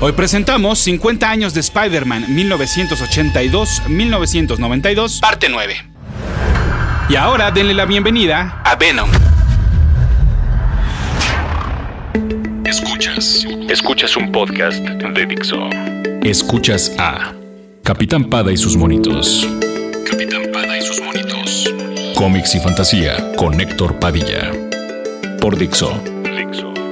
Hoy presentamos 50 años de Spider-Man 1982-1992, parte 9. Y ahora denle la bienvenida a Venom. Escuchas. Escuchas un podcast de Dixo. Escuchas a Capitán Pada y sus monitos. Capitán Pada y sus monitos. Cómics y fantasía con Héctor Padilla. Por Dixo.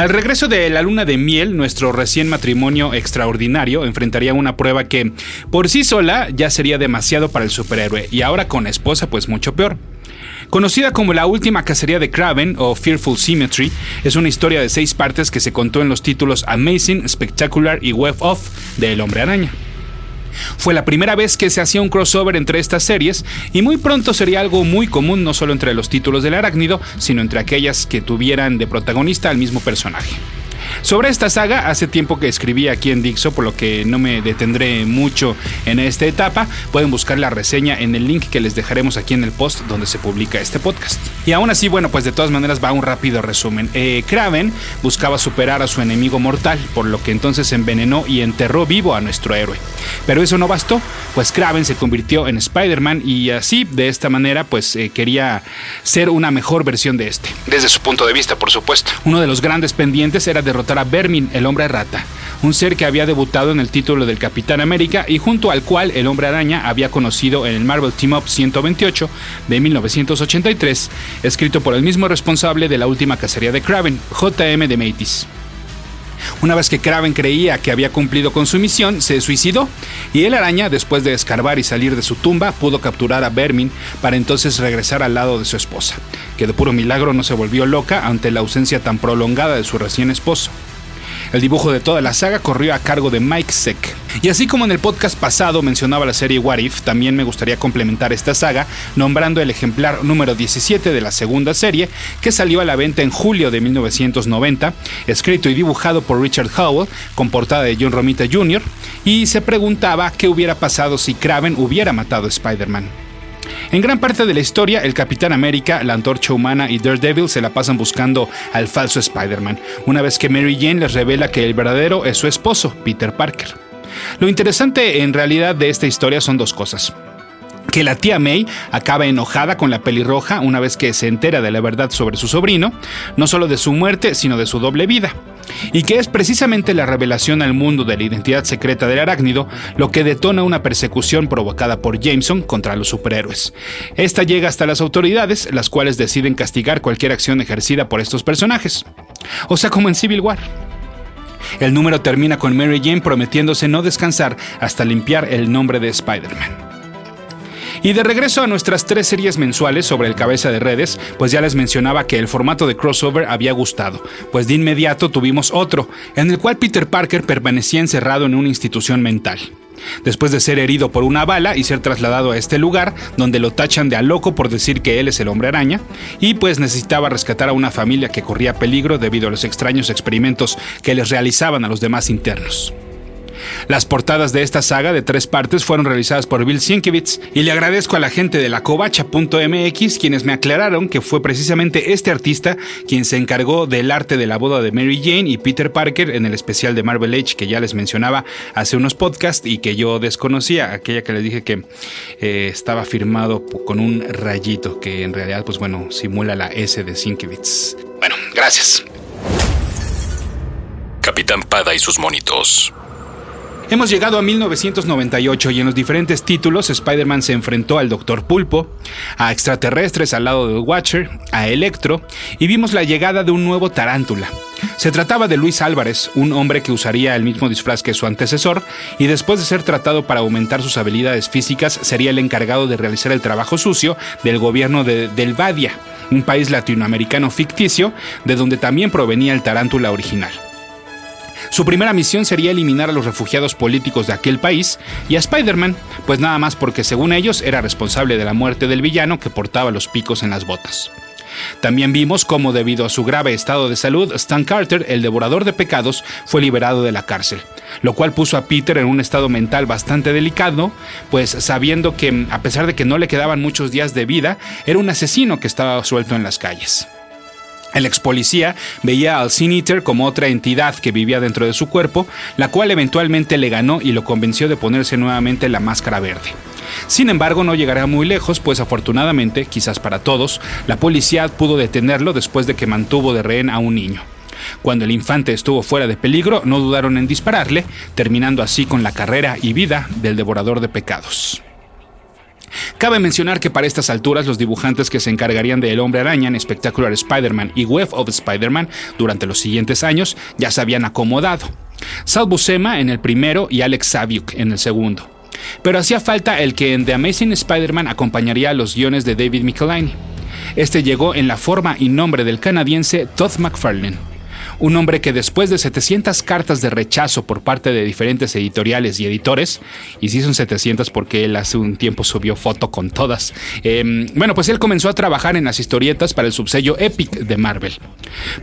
Al regreso de la luna de miel, nuestro recién matrimonio extraordinario enfrentaría una prueba que por sí sola ya sería demasiado para el superhéroe y ahora con esposa pues mucho peor. Conocida como la última cacería de Kraven o Fearful Symmetry, es una historia de seis partes que se contó en los títulos Amazing, Spectacular y Web of de El Hombre Araña. Fue la primera vez que se hacía un crossover entre estas series y muy pronto sería algo muy común no solo entre los títulos del arácnido, sino entre aquellas que tuvieran de protagonista al mismo personaje. Sobre esta saga, hace tiempo que escribí aquí en Dixo, por lo que no me detendré mucho en esta etapa. Pueden buscar la reseña en el link que les dejaremos aquí en el post donde se publica este podcast. Y aún así, bueno, pues de todas maneras va un rápido resumen. Eh, Kraven buscaba superar a su enemigo mortal, por lo que entonces envenenó y enterró vivo a nuestro héroe. Pero eso no bastó, pues Kraven se convirtió en Spider-Man y así, de esta manera, pues eh, quería ser una mejor versión de este. Desde su punto de vista, por supuesto. Uno de los grandes pendientes era derrotar a Vermin, el hombre rata, un ser que había debutado en el título del Capitán América y junto al cual el hombre araña había conocido en el Marvel Team Up 128 de 1983, escrito por el mismo responsable de la última cacería de Kraven, J.M. de Matis. Una vez que Kraven creía que había cumplido con su misión, se suicidó y el araña, después de escarbar y salir de su tumba, pudo capturar a Vermin para entonces regresar al lado de su esposa, que de puro milagro no se volvió loca ante la ausencia tan prolongada de su recién esposo. El dibujo de toda la saga corrió a cargo de Mike Seck. Y así como en el podcast pasado mencionaba la serie What If, también me gustaría complementar esta saga nombrando el ejemplar número 17 de la segunda serie, que salió a la venta en julio de 1990, escrito y dibujado por Richard Howell, con portada de John Romita Jr., y se preguntaba qué hubiera pasado si Kraven hubiera matado a Spider-Man. En gran parte de la historia, el Capitán América, la Antorcha Humana y Daredevil se la pasan buscando al falso Spider-Man, una vez que Mary Jane les revela que el verdadero es su esposo, Peter Parker. Lo interesante en realidad de esta historia son dos cosas que la tía May acaba enojada con la pelirroja una vez que se entera de la verdad sobre su sobrino, no solo de su muerte, sino de su doble vida y que es precisamente la revelación al mundo de la identidad secreta del arácnido lo que detona una persecución provocada por Jameson contra los superhéroes. Esta llega hasta las autoridades, las cuales deciden castigar cualquier acción ejercida por estos personajes. O sea, como en Civil War. El número termina con Mary Jane prometiéndose no descansar hasta limpiar el nombre de Spider-Man. Y de regreso a nuestras tres series mensuales sobre el cabeza de redes, pues ya les mencionaba que el formato de crossover había gustado, pues de inmediato tuvimos otro, en el cual Peter Parker permanecía encerrado en una institución mental. Después de ser herido por una bala y ser trasladado a este lugar, donde lo tachan de a loco por decir que él es el hombre araña, y pues necesitaba rescatar a una familia que corría peligro debido a los extraños experimentos que les realizaban a los demás internos. Las portadas de esta saga de tres partes fueron realizadas por Bill Sienkiewicz y le agradezco a la gente de la covacha.mx quienes me aclararon que fue precisamente este artista quien se encargó del arte de la boda de Mary Jane y Peter Parker en el especial de Marvel Age que ya les mencionaba hace unos podcasts y que yo desconocía, aquella que les dije que eh, estaba firmado con un rayito que en realidad pues bueno simula la S de Sienkiewicz. Bueno, gracias. Capitán Pada y sus monitos. Hemos llegado a 1998 y en los diferentes títulos Spider-Man se enfrentó al Doctor Pulpo, a extraterrestres al lado de Watcher, a Electro y vimos la llegada de un nuevo Tarántula. Se trataba de Luis Álvarez, un hombre que usaría el mismo disfraz que su antecesor y después de ser tratado para aumentar sus habilidades físicas sería el encargado de realizar el trabajo sucio del gobierno de Delvadia, un país latinoamericano ficticio de donde también provenía el Tarántula original. Su primera misión sería eliminar a los refugiados políticos de aquel país y a Spider-Man, pues nada más porque según ellos era responsable de la muerte del villano que portaba los picos en las botas. También vimos cómo debido a su grave estado de salud, Stan Carter, el devorador de pecados, fue liberado de la cárcel, lo cual puso a Peter en un estado mental bastante delicado, pues sabiendo que a pesar de que no le quedaban muchos días de vida, era un asesino que estaba suelto en las calles. El ex policía veía al Sin Eater como otra entidad que vivía dentro de su cuerpo, la cual eventualmente le ganó y lo convenció de ponerse nuevamente la máscara verde. Sin embargo, no llegará muy lejos, pues afortunadamente, quizás para todos, la policía pudo detenerlo después de que mantuvo de rehén a un niño. Cuando el infante estuvo fuera de peligro, no dudaron en dispararle, terminando así con la carrera y vida del devorador de pecados. Cabe mencionar que para estas alturas los dibujantes que se encargarían de El Hombre Araña en Spectacular Spider-Man y Web of Spider-Man durante los siguientes años ya se habían acomodado. Sal Buscema en el primero y Alex Saviuk en el segundo. Pero hacía falta el que en The Amazing Spider-Man acompañaría a los guiones de David Michelinie. Este llegó en la forma y nombre del canadiense Todd McFarlane un hombre que después de 700 cartas de rechazo por parte de diferentes editoriales y editores, y sí son 700 porque él hace un tiempo subió foto con todas, em, bueno, pues él comenzó a trabajar en las historietas para el subsello Epic de Marvel.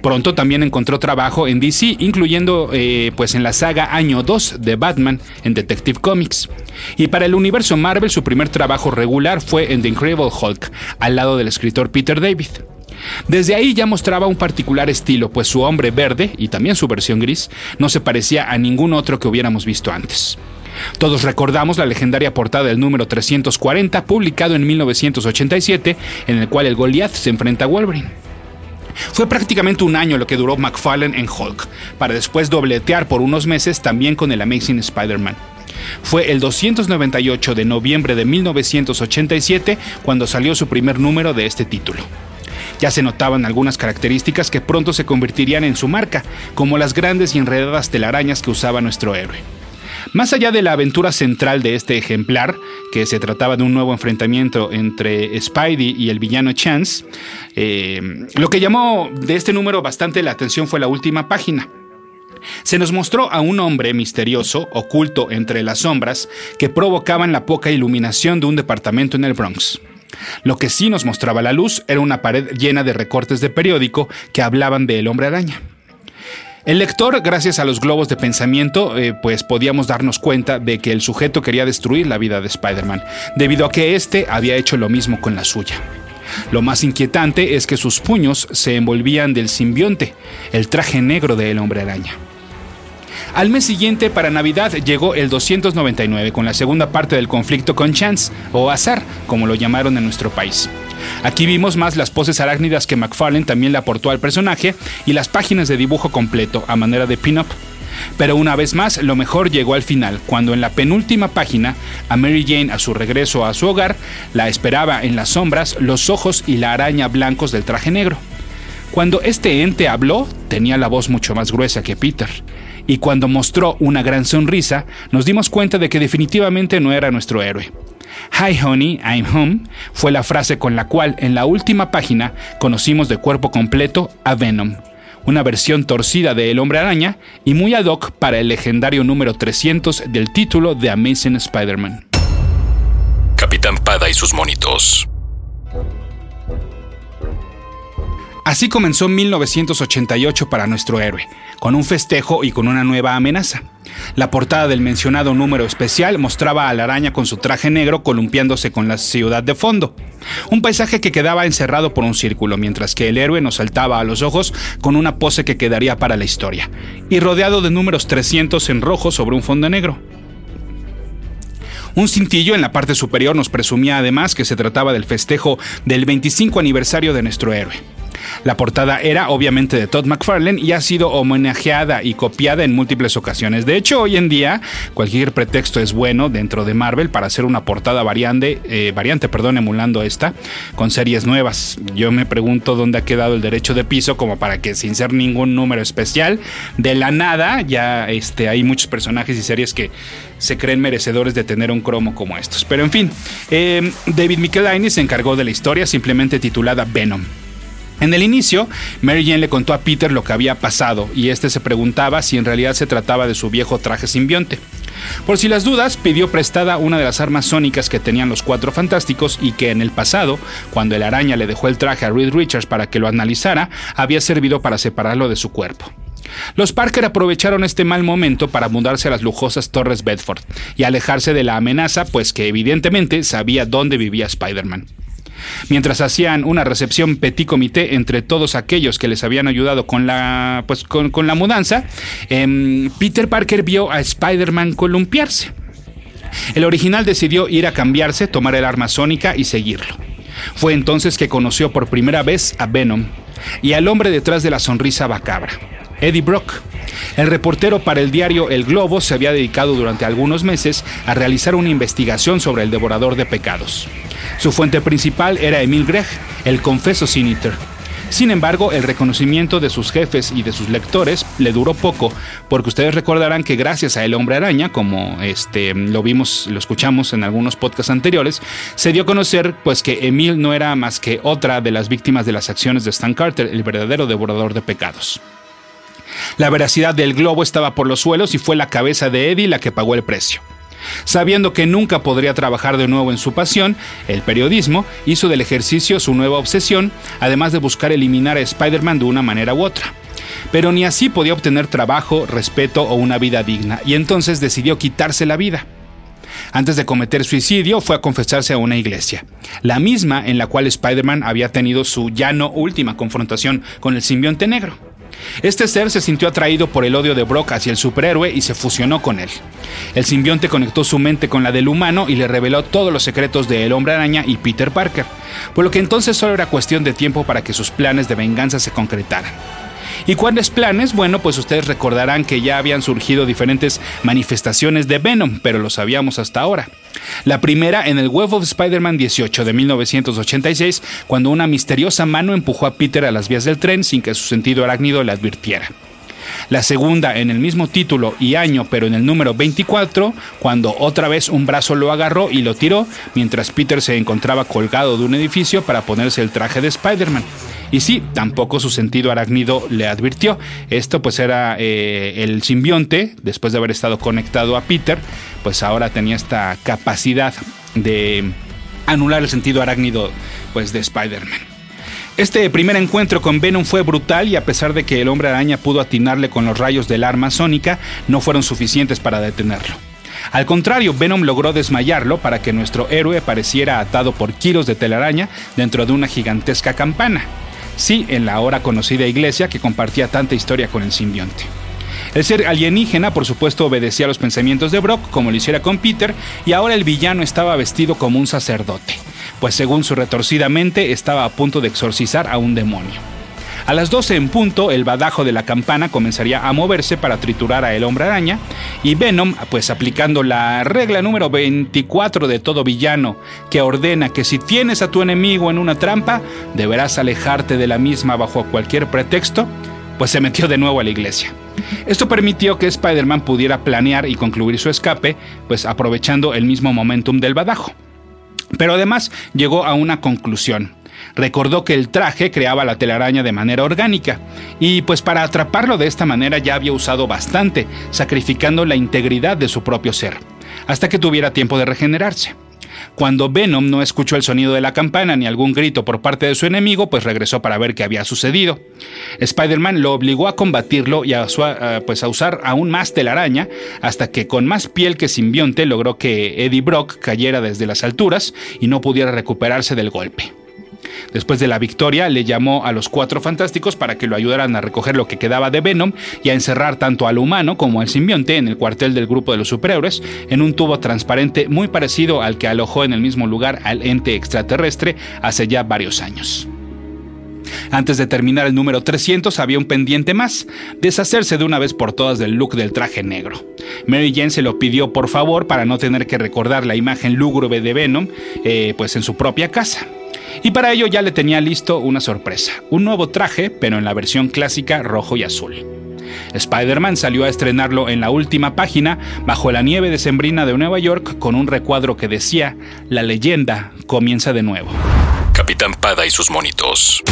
Pronto también encontró trabajo en DC, incluyendo eh, pues en la saga Año 2 de Batman en Detective Comics. Y para el universo Marvel su primer trabajo regular fue en The Incredible Hulk, al lado del escritor Peter David. Desde ahí ya mostraba un particular estilo, pues su hombre verde, y también su versión gris, no se parecía a ningún otro que hubiéramos visto antes. Todos recordamos la legendaria portada del número 340, publicado en 1987, en el cual el Goliath se enfrenta a Wolverine. Fue prácticamente un año lo que duró McFarlane en Hulk, para después dobletear por unos meses también con el Amazing Spider-Man. Fue el 298 de noviembre de 1987 cuando salió su primer número de este título. Ya se notaban algunas características que pronto se convertirían en su marca, como las grandes y enredadas telarañas que usaba nuestro héroe. Más allá de la aventura central de este ejemplar, que se trataba de un nuevo enfrentamiento entre Spidey y el villano Chance, eh, lo que llamó de este número bastante la atención fue la última página. Se nos mostró a un hombre misterioso, oculto entre las sombras, que provocaban la poca iluminación de un departamento en el Bronx. Lo que sí nos mostraba la luz era una pared llena de recortes de periódico que hablaban de El hombre araña. El lector, gracias a los globos de pensamiento, eh, pues podíamos darnos cuenta de que el sujeto quería destruir la vida de Spider-Man, debido a que éste había hecho lo mismo con la suya. Lo más inquietante es que sus puños se envolvían del simbionte, el traje negro de El hombre araña. Al mes siguiente, para Navidad, llegó el 299 con la segunda parte del conflicto con Chance, o Azar, como lo llamaron en nuestro país. Aquí vimos más las poses arácnidas que McFarlane también le aportó al personaje y las páginas de dibujo completo a manera de pin-up. Pero una vez más, lo mejor llegó al final, cuando en la penúltima página, a Mary Jane a su regreso a su hogar, la esperaba en las sombras los ojos y la araña blancos del traje negro. Cuando este ente habló, tenía la voz mucho más gruesa que Peter y cuando mostró una gran sonrisa, nos dimos cuenta de que definitivamente no era nuestro héroe. Hi honey, I'm home fue la frase con la cual en la última página conocimos de cuerpo completo a Venom, una versión torcida de El hombre araña y muy ad hoc para el legendario número 300 del título de Amazing Spider-Man. Capitán Pada y sus monitos. Así comenzó 1988 para nuestro héroe, con un festejo y con una nueva amenaza. La portada del mencionado número especial mostraba a la araña con su traje negro columpiándose con la ciudad de fondo. Un paisaje que quedaba encerrado por un círculo, mientras que el héroe nos saltaba a los ojos con una pose que quedaría para la historia, y rodeado de números 300 en rojo sobre un fondo negro. Un cintillo en la parte superior nos presumía además que se trataba del festejo del 25 aniversario de nuestro héroe. La portada era obviamente de Todd McFarlane y ha sido homenajeada y copiada en múltiples ocasiones. De hecho, hoy en día cualquier pretexto es bueno dentro de Marvel para hacer una portada variante, eh, variante perdón, emulando esta con series nuevas. Yo me pregunto dónde ha quedado el derecho de piso como para que sin ser ningún número especial, de la nada ya este, hay muchos personajes y series que se creen merecedores de tener un cromo como estos. Pero en fin, eh, David Michelinie se encargó de la historia simplemente titulada Venom. En el inicio, Mary Jane le contó a Peter lo que había pasado y este se preguntaba si en realidad se trataba de su viejo traje simbionte. Por si las dudas, pidió prestada una de las armas sónicas que tenían los cuatro fantásticos y que en el pasado, cuando el araña le dejó el traje a Reed Richards para que lo analizara, había servido para separarlo de su cuerpo. Los Parker aprovecharon este mal momento para mudarse a las lujosas Torres Bedford y alejarse de la amenaza, pues que evidentemente sabía dónde vivía Spider-Man. Mientras hacían una recepción petit comité entre todos aquellos que les habían ayudado con la, pues, con, la mudanza, em, Peter Parker vio a Spider-Man columpiarse. El original decidió ir a cambiarse, tomar el arma sónica y seguirlo. Fue entonces que conoció por primera vez a Venom y al hombre detrás de la sonrisa bacabra, Eddie Brock. El reportero para el diario El Globo se había dedicado durante algunos meses a realizar una investigación sobre el devorador de pecados. Su fuente principal era Emil Gregg, el confeso Siniter. Sin embargo, el reconocimiento de sus jefes y de sus lectores le duró poco, porque ustedes recordarán que gracias a El Hombre Araña, como este lo vimos, lo escuchamos en algunos podcasts anteriores, se dio a conocer pues que Emil no era más que otra de las víctimas de las acciones de Stan Carter, el verdadero devorador de pecados. La veracidad del globo estaba por los suelos y fue la cabeza de Eddie la que pagó el precio. Sabiendo que nunca podría trabajar de nuevo en su pasión, el periodismo, hizo del ejercicio su nueva obsesión, además de buscar eliminar a Spider-Man de una manera u otra. Pero ni así podía obtener trabajo, respeto o una vida digna, y entonces decidió quitarse la vida. Antes de cometer suicidio fue a confesarse a una iglesia, la misma en la cual Spider-Man había tenido su ya no última confrontación con el simbionte negro. Este ser se sintió atraído por el odio de Brock hacia el superhéroe y se fusionó con él. El simbionte conectó su mente con la del humano y le reveló todos los secretos de El Hombre Araña y Peter Parker, por lo que entonces solo era cuestión de tiempo para que sus planes de venganza se concretaran. ¿Y cuáles planes? Bueno, pues ustedes recordarán que ya habían surgido diferentes manifestaciones de Venom, pero lo sabíamos hasta ahora. La primera en el Web of Spider-Man 18 de 1986, cuando una misteriosa mano empujó a Peter a las vías del tren sin que su sentido arácnido le advirtiera. La segunda en el mismo título y año, pero en el número 24, cuando otra vez un brazo lo agarró y lo tiró, mientras Peter se encontraba colgado de un edificio para ponerse el traje de Spider-Man. Y sí, tampoco su sentido arácnido le advirtió. Esto pues era eh, el simbionte, después de haber estado conectado a Peter, pues ahora tenía esta capacidad de anular el sentido arácnido pues de Spider-Man. Este primer encuentro con Venom fue brutal y a pesar de que el hombre araña pudo atinarle con los rayos del arma sónica, no fueron suficientes para detenerlo. Al contrario, Venom logró desmayarlo para que nuestro héroe pareciera atado por kilos de telaraña dentro de una gigantesca campana. Sí, en la ahora conocida iglesia que compartía tanta historia con el simbionte. El ser alienígena, por supuesto, obedecía a los pensamientos de Brock, como lo hiciera con Peter, y ahora el villano estaba vestido como un sacerdote, pues según su retorcida mente estaba a punto de exorcizar a un demonio. A las 12 en punto, el badajo de la campana comenzaría a moverse para triturar a el hombre araña, y Venom, pues aplicando la regla número 24 de todo villano, que ordena que si tienes a tu enemigo en una trampa, deberás alejarte de la misma bajo cualquier pretexto, pues se metió de nuevo a la iglesia. Esto permitió que Spider-Man pudiera planear y concluir su escape, pues aprovechando el mismo momentum del badajo. Pero además llegó a una conclusión. Recordó que el traje creaba la telaraña de manera orgánica, y pues para atraparlo de esta manera ya había usado bastante, sacrificando la integridad de su propio ser, hasta que tuviera tiempo de regenerarse. Cuando Venom no escuchó el sonido de la campana ni algún grito por parte de su enemigo, pues regresó para ver qué había sucedido. Spider-Man lo obligó a combatirlo y a, pues a usar aún más telaraña, hasta que con más piel que simbionte logró que Eddie Brock cayera desde las alturas y no pudiera recuperarse del golpe. Después de la victoria, le llamó a los cuatro fantásticos para que lo ayudaran a recoger lo que quedaba de Venom y a encerrar tanto al humano como al simbionte en el cuartel del grupo de los superhéroes en un tubo transparente muy parecido al que alojó en el mismo lugar al ente extraterrestre hace ya varios años. Antes de terminar el número 300 había un pendiente más, deshacerse de una vez por todas del look del traje negro. Mary Jane se lo pidió por favor para no tener que recordar la imagen lúgubre de Venom eh, pues en su propia casa. Y para ello ya le tenía listo una sorpresa, un nuevo traje, pero en la versión clásica rojo y azul. Spider-Man salió a estrenarlo en la última página bajo la nieve decembrina de Nueva York con un recuadro que decía, La leyenda comienza de nuevo. Capitán Pada y sus monitos.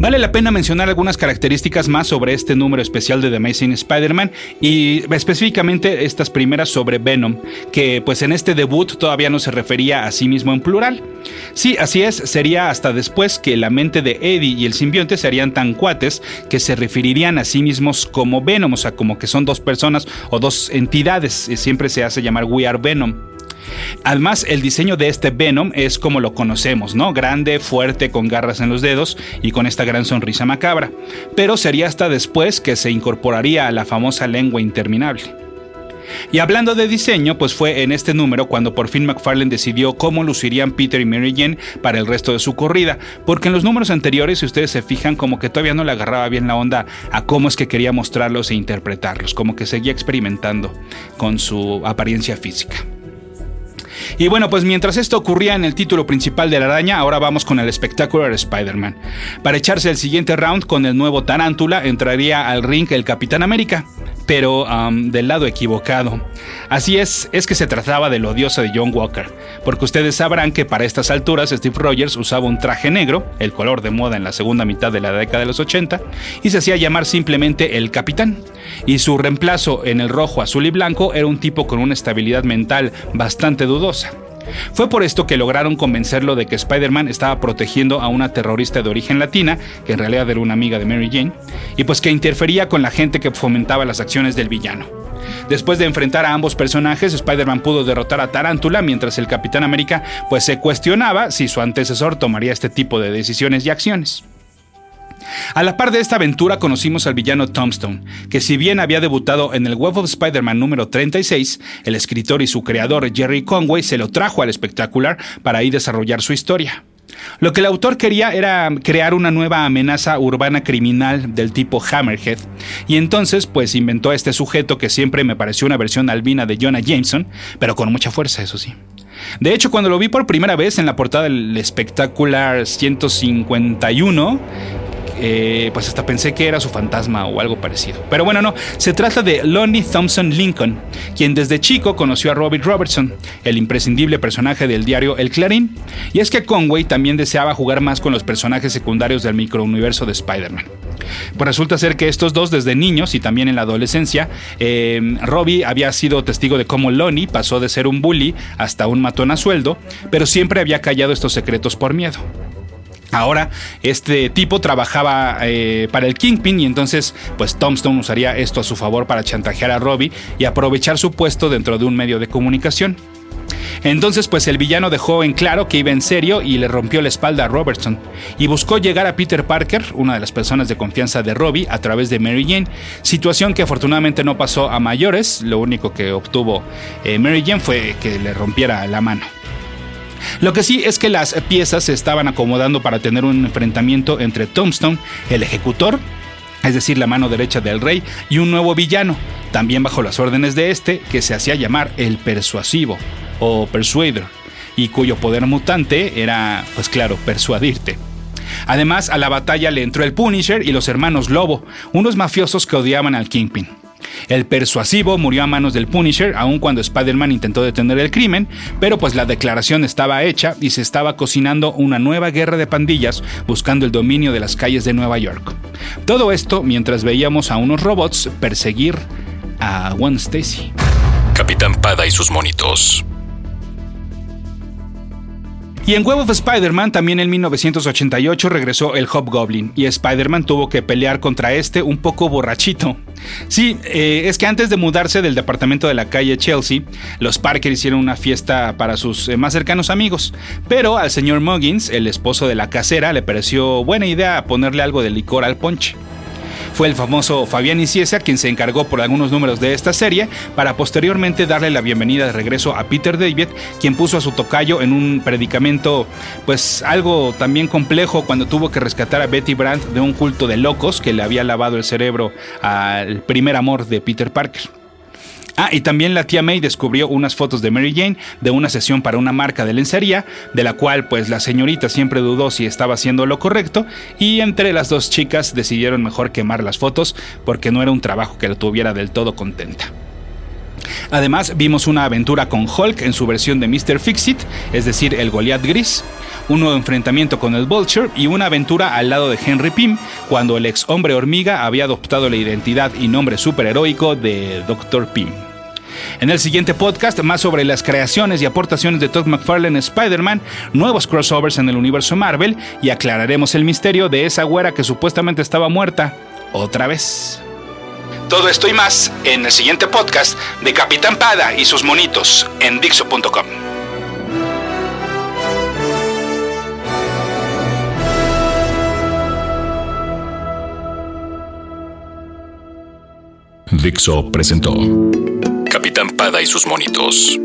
Vale la pena mencionar algunas características más sobre este número especial de The Amazing Spider-Man y específicamente estas primeras sobre Venom, que pues en este debut todavía no se refería a sí mismo en plural. Sí, así es, sería hasta después que la mente de Eddie y el simbionte serían tan cuates que se referirían a sí mismos como Venom, o sea, como que son dos personas o dos entidades, siempre se hace llamar We Are Venom. Además, el diseño de este Venom es como lo conocemos, ¿no? Grande, fuerte, con garras en los dedos y con esta gran sonrisa macabra. Pero sería hasta después que se incorporaría a la famosa lengua interminable. Y hablando de diseño, pues fue en este número cuando por fin McFarlane decidió cómo lucirían Peter y Mary Jane para el resto de su corrida, porque en los números anteriores, si ustedes se fijan, como que todavía no le agarraba bien la onda a cómo es que quería mostrarlos e interpretarlos, como que seguía experimentando con su apariencia física. Y bueno, pues mientras esto ocurría en el título principal de la araña, ahora vamos con el Spectacular Spider-Man. Para echarse el siguiente round con el nuevo Tarántula, entraría al ring el Capitán América pero del lado equivocado. Así es, es que se trataba del odioso de John Walker, porque ustedes sabrán que para estas alturas Steve Rogers usaba un traje negro, el color de moda en la segunda mitad de la década de los 80, y se hacía llamar simplemente el Capitán. Y su reemplazo en el rojo, azul y blanco era un tipo con una estabilidad mental bastante dudosa. Fue por esto que lograron convencerlo de que Spider-Man estaba protegiendo a una terrorista de origen latina, que en realidad era una amiga de Mary Jane, y pues que interfería con la gente que fomentaba las acciones del villano. Después de enfrentar a ambos personajes, Spider-Man pudo derrotar a Tarántula mientras el Capitán América pues se cuestionaba si su antecesor tomaría este tipo de decisiones y acciones. A la par de esta aventura conocimos al villano Tombstone, que si bien había debutado en el Web of Spider-Man número 36, el escritor y su creador Jerry Conway se lo trajo al espectacular para ahí desarrollar su historia. Lo que el autor quería era crear una nueva amenaza urbana criminal del tipo Hammerhead, y entonces pues inventó a este sujeto que siempre me pareció una versión albina de Jonah Jameson, pero con mucha fuerza, eso sí. De hecho, cuando lo vi por primera vez en la portada del espectacular 151, eh, pues hasta pensé que era su fantasma o algo parecido. Pero bueno, no, se trata de Lonnie Thompson Lincoln, quien desde chico conoció a Robert Robertson, el imprescindible personaje del diario El Clarín, y es que Conway también deseaba jugar más con los personajes secundarios del microuniverso de Spider-Man. Pues resulta ser que estos dos desde niños y también en la adolescencia, eh, Robbie había sido testigo de cómo Lonnie pasó de ser un bully hasta un matón a sueldo, pero siempre había callado estos secretos por miedo. Ahora, este tipo trabajaba eh, para el Kingpin y entonces, pues Tombstone usaría esto a su favor para chantajear a Robbie y aprovechar su puesto dentro de un medio de comunicación. Entonces, pues el villano dejó en claro que iba en serio y le rompió la espalda a Robertson y buscó llegar a Peter Parker, una de las personas de confianza de Robbie, a través de Mary Jane, situación que afortunadamente no pasó a mayores, lo único que obtuvo eh, Mary Jane fue que le rompiera la mano. Lo que sí es que las piezas se estaban acomodando para tener un enfrentamiento entre Tombstone, el ejecutor, es decir, la mano derecha del rey, y un nuevo villano, también bajo las órdenes de este, que se hacía llamar el persuasivo o persuader, y cuyo poder mutante era, pues claro, persuadirte. Además, a la batalla le entró el Punisher y los hermanos Lobo, unos mafiosos que odiaban al Kingpin. El persuasivo murió a manos del Punisher, aun cuando Spider-Man intentó detener el crimen, pero pues la declaración estaba hecha y se estaba cocinando una nueva guerra de pandillas buscando el dominio de las calles de Nueva York. Todo esto mientras veíamos a unos robots perseguir a Gwen Stacy. Capitán Pada y sus monitos. Y en Web of Spider-Man también en 1988 regresó el Hobgoblin y Spider-Man tuvo que pelear contra este un poco borrachito. Sí, eh, es que antes de mudarse del departamento de la calle Chelsea, los Parker hicieron una fiesta para sus eh, más cercanos amigos, pero al señor Muggins, el esposo de la casera, le pareció buena idea ponerle algo de licor al ponche. Fue el famoso Fabián Iciesa quien se encargó por algunos números de esta serie para posteriormente darle la bienvenida de regreso a Peter David, quien puso a su tocayo en un predicamento pues algo también complejo cuando tuvo que rescatar a Betty Brandt de un culto de locos que le había lavado el cerebro al primer amor de Peter Parker. Ah, y también la tía May descubrió unas fotos de Mary Jane de una sesión para una marca de lencería, de la cual pues la señorita siempre dudó si estaba haciendo lo correcto, y entre las dos chicas decidieron mejor quemar las fotos porque no era un trabajo que la tuviera del todo contenta. Además, vimos una aventura con Hulk en su versión de Mr. Fixit, es decir, el Goliath gris, un nuevo enfrentamiento con el Vulture y una aventura al lado de Henry Pym cuando el ex hombre hormiga había adoptado la identidad y nombre superheroico de Dr. Pym. En el siguiente podcast, más sobre las creaciones y aportaciones de Todd McFarlane en Spider-Man, nuevos crossovers en el universo Marvel y aclararemos el misterio de esa güera que supuestamente estaba muerta otra vez. Todo esto y más en el siguiente podcast de Capitán Pada y sus monitos en Dixo.com. Dixo presentó Capitán Pada y sus monitos.